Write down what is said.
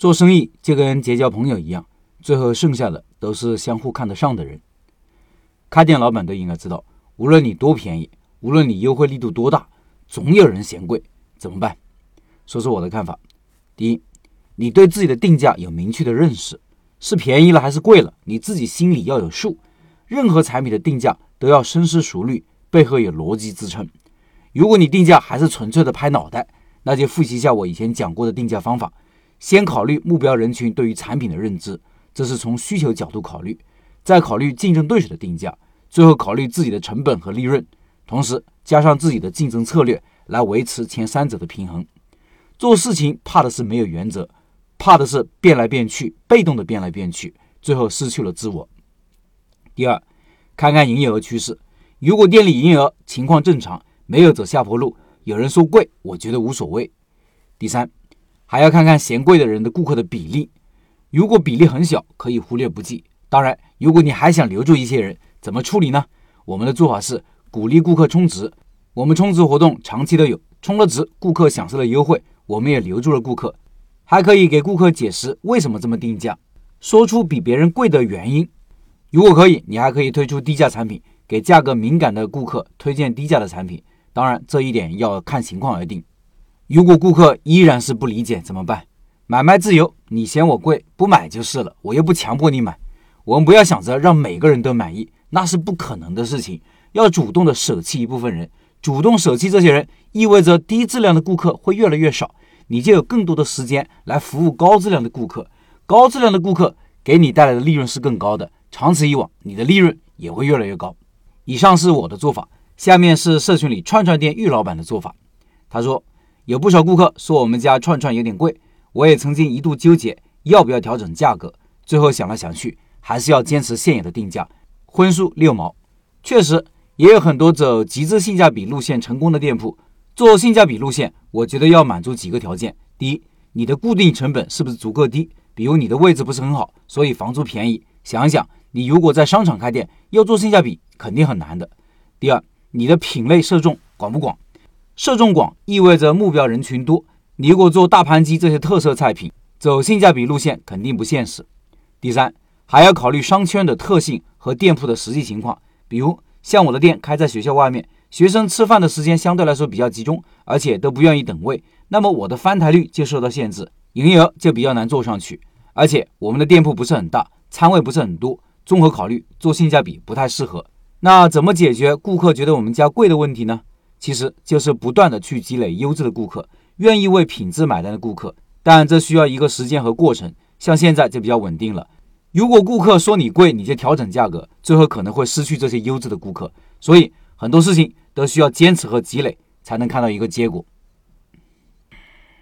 做生意就跟结交朋友一样，最后剩下的都是相互看得上的人。开店老板都应该知道，无论你多便宜，无论你优惠力度多大，总有人嫌贵，怎么办？说说我的看法。第一，你对自己的定价有明确的认识，是便宜了还是贵了，你自己心里要有数。任何产品的定价都要深思熟虑，背后有逻辑支撑。如果你定价还是纯粹的拍脑袋，那就复习一下我以前讲过的定价方法。先考虑目标人群对于产品的认知，这是从需求角度考虑；再考虑竞争对手的定价，最后考虑自己的成本和利润，同时加上自己的竞争策略来维持前三者的平衡。做事情怕的是没有原则，怕的是变来变去，被动的变来变去，最后失去了自我。第二，看看营业额趋势，如果店里营业额情况正常，没有走下坡路，有人说贵，我觉得无所谓。第三。还要看看嫌贵的人的顾客的比例，如果比例很小，可以忽略不计。当然，如果你还想留住一些人，怎么处理呢？我们的做法是鼓励顾客充值。我们充值活动长期都有，充了值，顾客享受了优惠，我们也留住了顾客。还可以给顾客解释为什么这么定价，说出比别人贵的原因。如果可以，你还可以推出低价产品，给价格敏感的顾客推荐低价的产品。当然，这一点要看情况而定。如果顾客依然是不理解怎么办？买卖自由，你嫌我贵不买就是了，我又不强迫你买。我们不要想着让每个人都满意，那是不可能的事情。要主动的舍弃一部分人，主动舍弃这些人，意味着低质量的顾客会越来越少，你就有更多的时间来服务高质量的顾客。高质量的顾客给你带来的利润是更高的，长此以往，你的利润也会越来越高。以上是我的做法，下面是社群里串串店玉老板的做法。他说。有不少顾客说我们家串串有点贵，我也曾经一度纠结要不要调整价格，最后想来想去，还是要坚持现有的定价，荤素六毛。确实，也有很多走极致性价比路线成功的店铺。做性价比路线，我觉得要满足几个条件：第一，你的固定成本是不是足够低？比如你的位置不是很好，所以房租便宜。想一想，你如果在商场开店，要做性价比肯定很难的。第二，你的品类受众广不广？受众广意味着目标人群多。你如果做大盘鸡这些特色菜品，走性价比路线肯定不现实。第三，还要考虑商圈的特性和店铺的实际情况。比如像我的店开在学校外面，学生吃饭的时间相对来说比较集中，而且都不愿意等位，那么我的翻台率就受到限制，营业额就比较难做上去。而且我们的店铺不是很大，餐位不是很多，综合考虑做性价比不太适合。那怎么解决顾客觉得我们家贵的问题呢？其实就是不断的去积累优质的顾客，愿意为品质买单的顾客，但这需要一个时间和过程。像现在就比较稳定了。如果顾客说你贵，你就调整价格，最后可能会失去这些优质的顾客。所以很多事情都需要坚持和积累，才能看到一个结果。